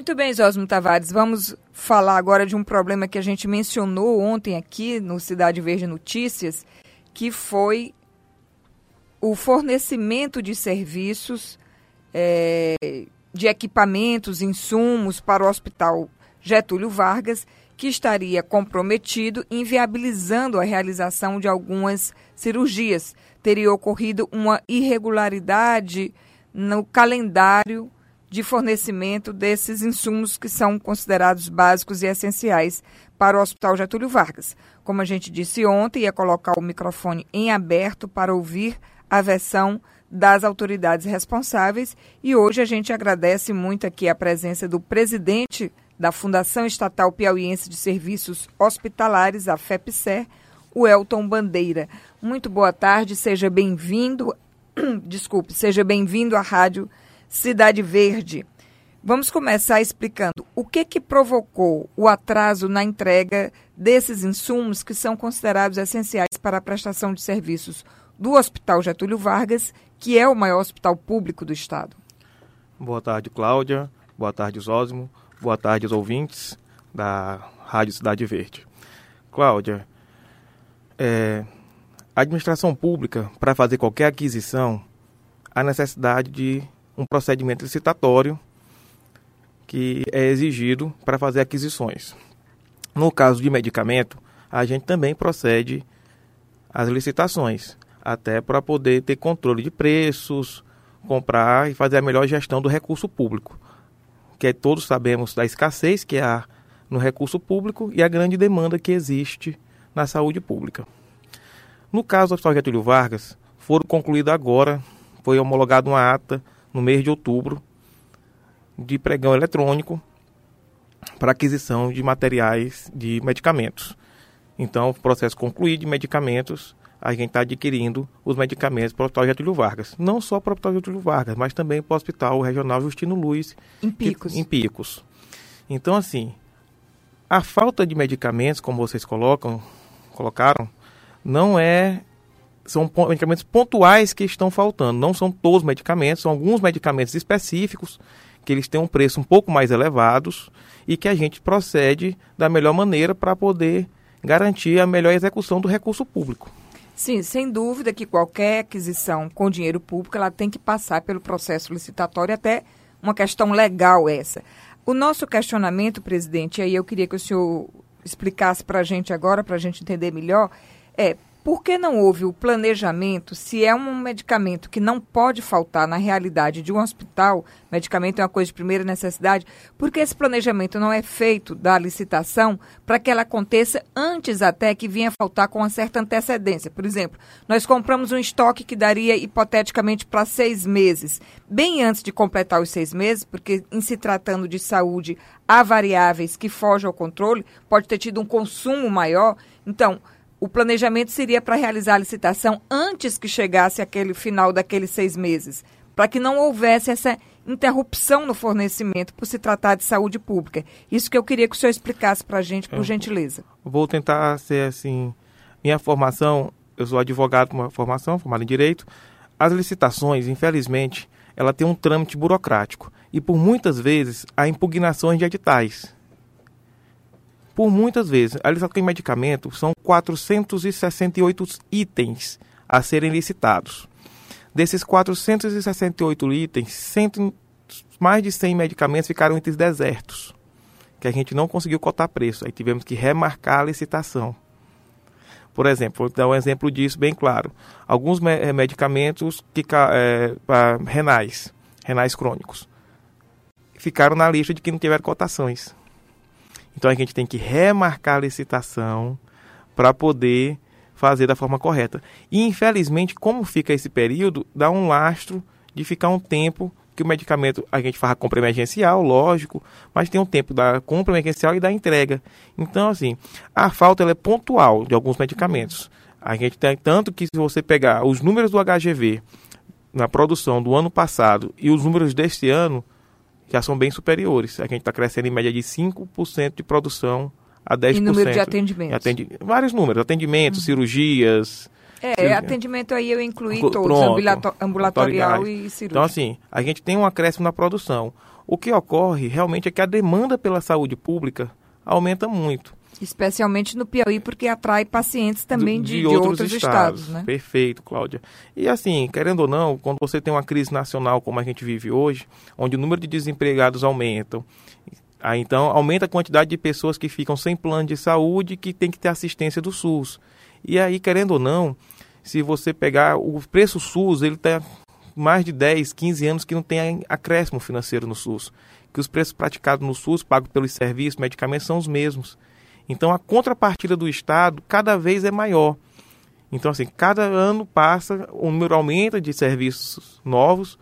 Muito bem, Zosmo Tavares. Vamos falar agora de um problema que a gente mencionou ontem aqui no Cidade Verde Notícias, que foi o fornecimento de serviços, é, de equipamentos, insumos para o Hospital Getúlio Vargas, que estaria comprometido, inviabilizando a realização de algumas cirurgias. Teria ocorrido uma irregularidade no calendário de fornecimento desses insumos que são considerados básicos e essenciais para o Hospital Getúlio Vargas. Como a gente disse ontem, ia colocar o microfone em aberto para ouvir a versão das autoridades responsáveis e hoje a gente agradece muito aqui a presença do presidente da Fundação Estatal Piauiense de Serviços Hospitalares, a FEPSER, o Elton Bandeira. Muito boa tarde, seja bem-vindo. Desculpe, seja bem-vindo à Rádio Cidade Verde. Vamos começar explicando o que que provocou o atraso na entrega desses insumos que são considerados essenciais para a prestação de serviços do Hospital Getúlio Vargas, que é o maior hospital público do estado. Boa tarde, Cláudia. Boa tarde, Zósimo. Boa tarde aos ouvintes da Rádio Cidade Verde. Cláudia, é, a administração pública, para fazer qualquer aquisição, há necessidade de um procedimento licitatório que é exigido para fazer aquisições. No caso de medicamento, a gente também procede às licitações, até para poder ter controle de preços, comprar e fazer a melhor gestão do recurso público, que é, todos sabemos da escassez que há no recurso público e a grande demanda que existe na saúde pública. No caso do Hospital Getúlio Vargas, foram concluídos agora, foi homologada uma ata no mês de outubro, de pregão eletrônico para aquisição de materiais de medicamentos. Então, o processo concluído de medicamentos, a gente está adquirindo os medicamentos para o Hospital Getúlio Vargas. Não só para o Hospital Getúlio Vargas, mas também para o Hospital Regional Justino Luiz. Em Picos. Que, em Picos. Então, assim, a falta de medicamentos, como vocês colocam, colocaram, não é são medicamentos pontuais que estão faltando. Não são todos os medicamentos, são alguns medicamentos específicos que eles têm um preço um pouco mais elevados e que a gente procede da melhor maneira para poder garantir a melhor execução do recurso público. Sim, sem dúvida que qualquer aquisição com dinheiro público ela tem que passar pelo processo licitatório até uma questão legal essa. O nosso questionamento, presidente, aí eu queria que o senhor explicasse para a gente agora, para a gente entender melhor, é por que não houve o planejamento, se é um medicamento que não pode faltar na realidade de um hospital, medicamento é uma coisa de primeira necessidade, por que esse planejamento não é feito da licitação para que ela aconteça antes até que venha faltar com uma certa antecedência? Por exemplo, nós compramos um estoque que daria hipoteticamente para seis meses, bem antes de completar os seis meses, porque em se tratando de saúde há variáveis que fogem ao controle, pode ter tido um consumo maior. Então, o planejamento seria para realizar a licitação antes que chegasse aquele final daqueles seis meses, para que não houvesse essa interrupção no fornecimento por se tratar de saúde pública. Isso que eu queria que o senhor explicasse para a gente, por eu gentileza. Vou tentar ser assim. Minha formação, eu sou advogado com uma formação, formado em Direito. As licitações, infelizmente, ela tem um trâmite burocrático. E por muitas vezes há impugnações de editais por muitas vezes. A licitação em medicamento são 468 itens a serem licitados. Desses 468 itens, cento, mais de 100 medicamentos ficaram itens desertos, que a gente não conseguiu cotar preço. Aí tivemos que remarcar a licitação. Por exemplo, vou dar um exemplo disso bem claro. Alguns me eh, medicamentos que, é, renais, renais crônicos, ficaram na lista de que não tiveram cotações. Então a gente tem que remarcar a licitação para poder fazer da forma correta. E infelizmente, como fica esse período, dá um lastro de ficar um tempo que o medicamento a gente faz a compra emergencial, lógico, mas tem um tempo da compra emergencial e da entrega. Então, assim, a falta é pontual de alguns medicamentos. A gente tem tanto que se você pegar os números do HGV na produção do ano passado e os números deste ano, já são bem superiores. A gente está crescendo em média de 5% de produção a 10%. E número de atendimentos? Atendi vários números, atendimentos, uhum. cirurgias. É, cirurgia. atendimento aí eu incluí todos, Pronto, ambulatorial e cirúrgico. Então, assim, a gente tem um acréscimo na produção. O que ocorre realmente é que a demanda pela saúde pública aumenta muito. Especialmente no Piauí, porque atrai pacientes também de, de, de outros, outros, estados. estados né? Perfeito, Cláudia. E assim, querendo ou não, quando você tem uma crise nacional como a gente vive hoje, onde o número de desempregados aumenta, aí então aumenta a quantidade de pessoas que ficam sem plano de saúde que tem que ter assistência do SUS. E aí, querendo ou não, se você pegar o preço SUS, ele está mais de 10, 15 anos que não tem acréscimo financeiro no SUS. Que os preços praticados no SUS, pagos pelos serviços, medicamentos, são os mesmos. Então a contrapartida do Estado cada vez é maior. Então, assim, cada ano passa, o número aumenta de serviços novos,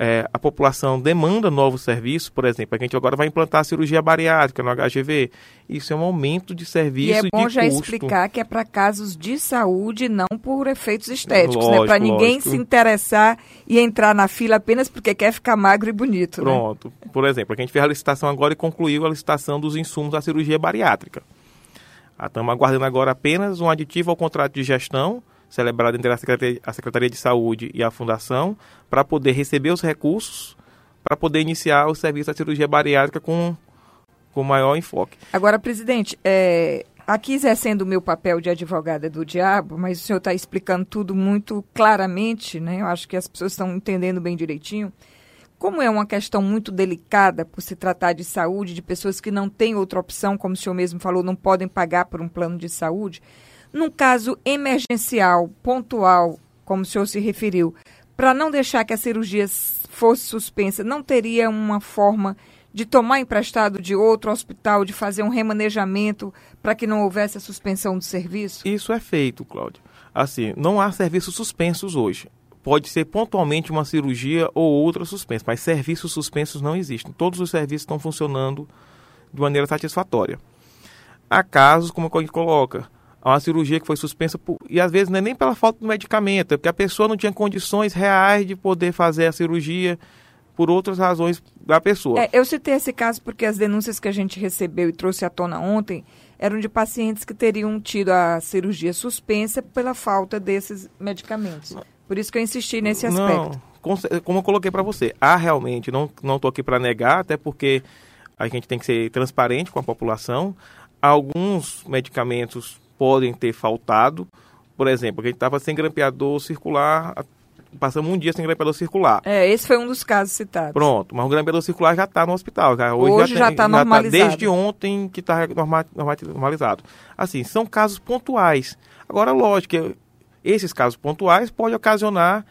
é, a população demanda novos serviços, por exemplo, a gente agora vai implantar a cirurgia bariátrica no HGV. Isso é um aumento de serviço e é bom já custo. explicar que é para casos de saúde, não por efeitos estéticos, né? lógico, né? Para ninguém lógico. se interessar e entrar na fila apenas porque quer ficar magro e bonito. Né? Pronto. Né? Por exemplo, a gente fez a licitação agora e concluiu a licitação dos insumos da cirurgia bariátrica. Estamos aguardando agora apenas um aditivo ao contrato de gestão, celebrado entre a Secretaria, a Secretaria de Saúde e a Fundação, para poder receber os recursos, para poder iniciar o serviço da cirurgia bariátrica com, com maior enfoque. Agora, presidente, é, aqui exercendo o meu papel de advogada do diabo, mas o senhor está explicando tudo muito claramente, né? Eu acho que as pessoas estão entendendo bem direitinho. Como é uma questão muito delicada por se tratar de saúde, de pessoas que não têm outra opção, como o senhor mesmo falou, não podem pagar por um plano de saúde, num caso emergencial, pontual, como o senhor se referiu, para não deixar que a cirurgia fosse suspensa, não teria uma forma de tomar emprestado de outro hospital, de fazer um remanejamento para que não houvesse a suspensão do serviço? Isso é feito, Cláudio. Assim, não há serviços suspensos hoje pode ser pontualmente uma cirurgia ou outra suspensa, mas serviços suspensos não existem. Todos os serviços estão funcionando de maneira satisfatória. Há casos, como a gente coloca, há uma cirurgia que foi suspensa por, e às vezes não é nem pela falta de medicamento, é porque a pessoa não tinha condições reais de poder fazer a cirurgia por outras razões da pessoa. É, eu citei esse caso porque as denúncias que a gente recebeu e trouxe à tona ontem eram de pacientes que teriam tido a cirurgia suspensa pela falta desses medicamentos. Por isso que eu insisti nesse aspecto. Não, como eu coloquei para você, há realmente, não estou aqui para negar, até porque a gente tem que ser transparente com a população. Alguns medicamentos podem ter faltado. Por exemplo, a gente estava sem grampeador circular, passamos um dia sem grampeador circular. É, esse foi um dos casos citados. Pronto, mas o grampeador circular já está no hospital. Já, hoje, hoje já está tá normalizado. Tá desde ontem que está normalizado. Assim, são casos pontuais. Agora, lógico, esses casos pontuais podem ocasionar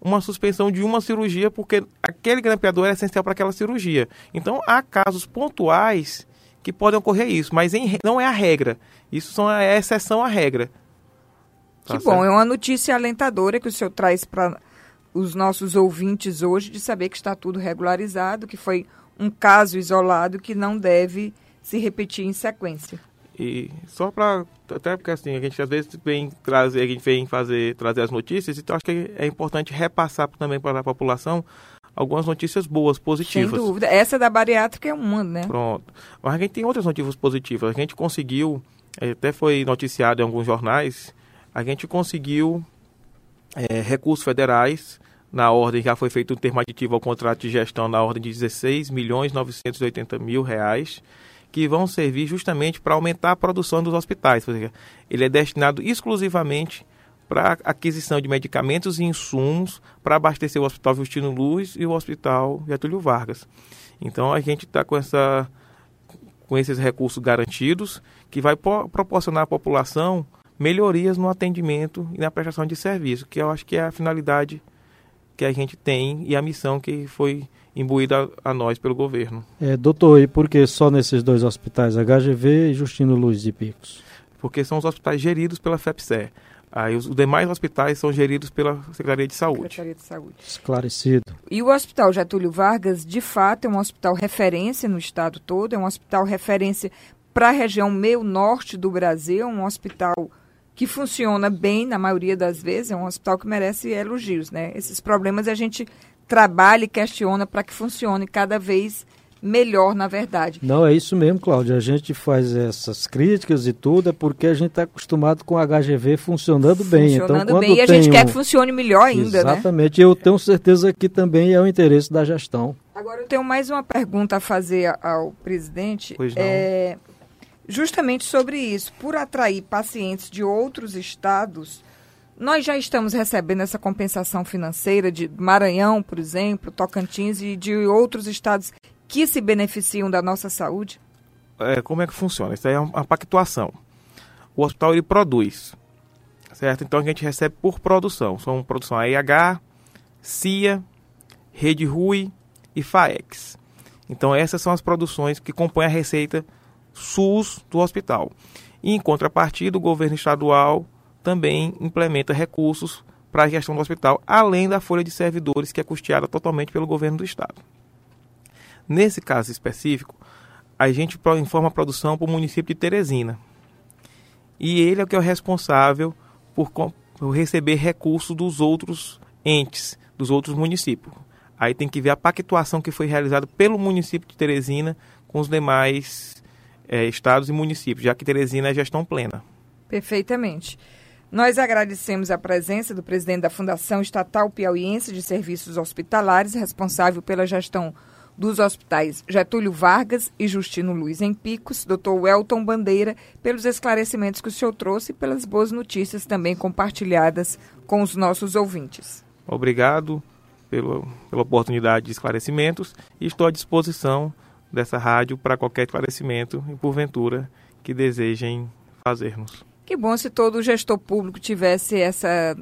uma suspensão de uma cirurgia porque aquele grampeador é essencial para aquela cirurgia. Então há casos pontuais que podem ocorrer isso, mas em, não é a regra. Isso são a é exceção à regra. Tá que certo? bom, é uma notícia alentadora que o senhor traz para os nossos ouvintes hoje de saber que está tudo regularizado, que foi um caso isolado que não deve se repetir em sequência. E só para até porque assim a gente às vezes vem trazer a gente vem fazer trazer as notícias então acho que é importante repassar também para a população algumas notícias boas positivas. Sem dúvida. Essa da bariátrica é uma né? Pronto. Mas a gente tem outras notícias positivas. A gente conseguiu eh, até foi noticiado em alguns jornais a gente conseguiu é, recursos federais na ordem já foi feito um termo aditivo ao contrato de gestão na ordem de 16 milhões 980 mil reais que vão servir justamente para aumentar a produção dos hospitais. Ele é destinado exclusivamente para aquisição de medicamentos e insumos para abastecer o Hospital Justino Luz e o Hospital Getúlio Vargas. Então a gente está com essa com esses recursos garantidos que vai proporcionar à população melhorias no atendimento e na prestação de serviço, que eu acho que é a finalidade que a gente tem e a missão que foi imbuída a nós pelo governo. É, doutor, e por que só nesses dois hospitais, HGV e Justino Luiz de Picos? Porque são os hospitais geridos pela FEPSE. Aí os, os demais hospitais são geridos pela Secretaria de Saúde. Secretaria de Saúde. Esclarecido. E o Hospital Getúlio Vargas, de fato, é um hospital referência no estado todo, é um hospital referência para a região meio norte do Brasil, é um hospital que funciona bem na maioria das vezes, é um hospital que merece elogios, né? Esses problemas a gente trabalha e questiona para que funcione cada vez melhor, na verdade. Não, é isso mesmo, Cláudia. A gente faz essas críticas e tudo é porque a gente está acostumado com o HGV funcionando bem. Funcionando então, bem e a gente quer que funcione melhor ainda, né? Exatamente. Né? Eu tenho certeza que também é o interesse da gestão. Agora eu tenho mais uma pergunta a fazer ao presidente. Pois não. É, justamente sobre isso. Por atrair pacientes de outros estados, nós já estamos recebendo essa compensação financeira de Maranhão, por exemplo, Tocantins e de outros estados que se beneficiam da nossa saúde? É, como é que funciona? Isso aí é uma pactuação. O hospital ele produz, certo? Então a gente recebe por produção. São produção AIH, CIA, Rede RUI e FAEX. Então essas são as produções que compõem a receita SUS do hospital. E em contrapartida, o governo estadual também implementa recursos para a gestão do hospital, além da folha de servidores que é custeada totalmente pelo governo do estado. Nesse caso específico, a gente informa a produção para o município de Teresina. E ele é o que é o responsável por, receber recursos dos outros entes, dos outros municípios. Aí tem que ver a pactuação que foi realizada pelo município de Teresina com os demais é, estados e municípios, já que Teresina é gestão plena. Perfeitamente. Nós agradecemos a presença do presidente da Fundação Estatal Piauiense de Serviços Hospitalares, responsável pela gestão dos hospitais Getúlio Vargas e Justino Luiz em Picos, doutor Welton Bandeira, pelos esclarecimentos que o senhor trouxe e pelas boas notícias também compartilhadas com os nossos ouvintes. Obrigado pelo, pela oportunidade de esclarecimentos e estou à disposição dessa rádio para qualquer esclarecimento e, porventura, que desejem fazer-nos. Que bom se todo gestor público tivesse essa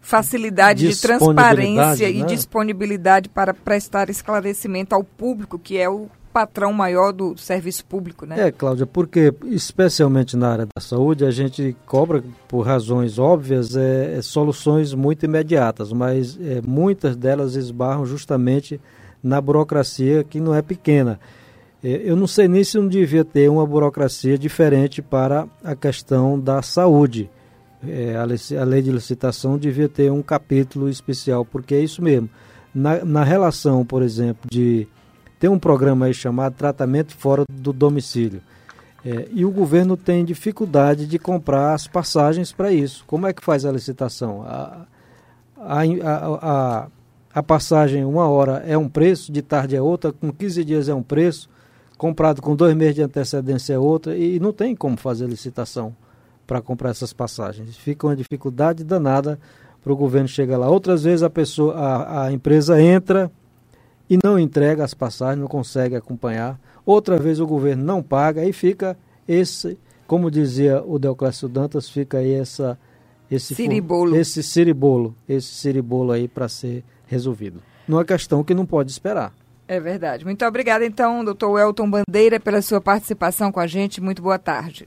facilidade de transparência né? e disponibilidade para prestar esclarecimento ao público, que é o patrão maior do serviço público, né? É, Cláudia, porque especialmente na área da saúde a gente cobra por razões óbvias é, é soluções muito imediatas, mas é, muitas delas esbarram justamente na burocracia que não é pequena. É, eu não sei nem se não devia ter uma burocracia diferente para a questão da saúde é, a, lei de licitação devia ter um capítulo especial, porque é isso mesmo. Na, na relação, por exemplo, de ter um programa aí chamado Tratamento Fora do Domicílio. É, e o governo tem dificuldade de comprar as passagens para isso. Como é que faz a licitação? A, a, a, a, passagem, uma hora é um preço, de tarde é outra, com 15 dias é um preço, comprado com dois meses de antecedência é outra, e não tem como fazer licitação para comprar essas passagens. Fica uma dificuldade danada para o governo chegar lá. Outras vezes a pessoa, a, a empresa entra e não entrega as passagens, não consegue acompanhar. Outra vez o governo não paga e fica esse, como dizia o Deoclésio Dantas, fica aí essa esse ciribolo, esse ciribolo, esse ciribolo aí para ser resolvido. Não é questão que não pode esperar. É verdade. Muito obrigada, então, doutor Elton Bandeira, pela sua participação com a gente. Muito boa tarde.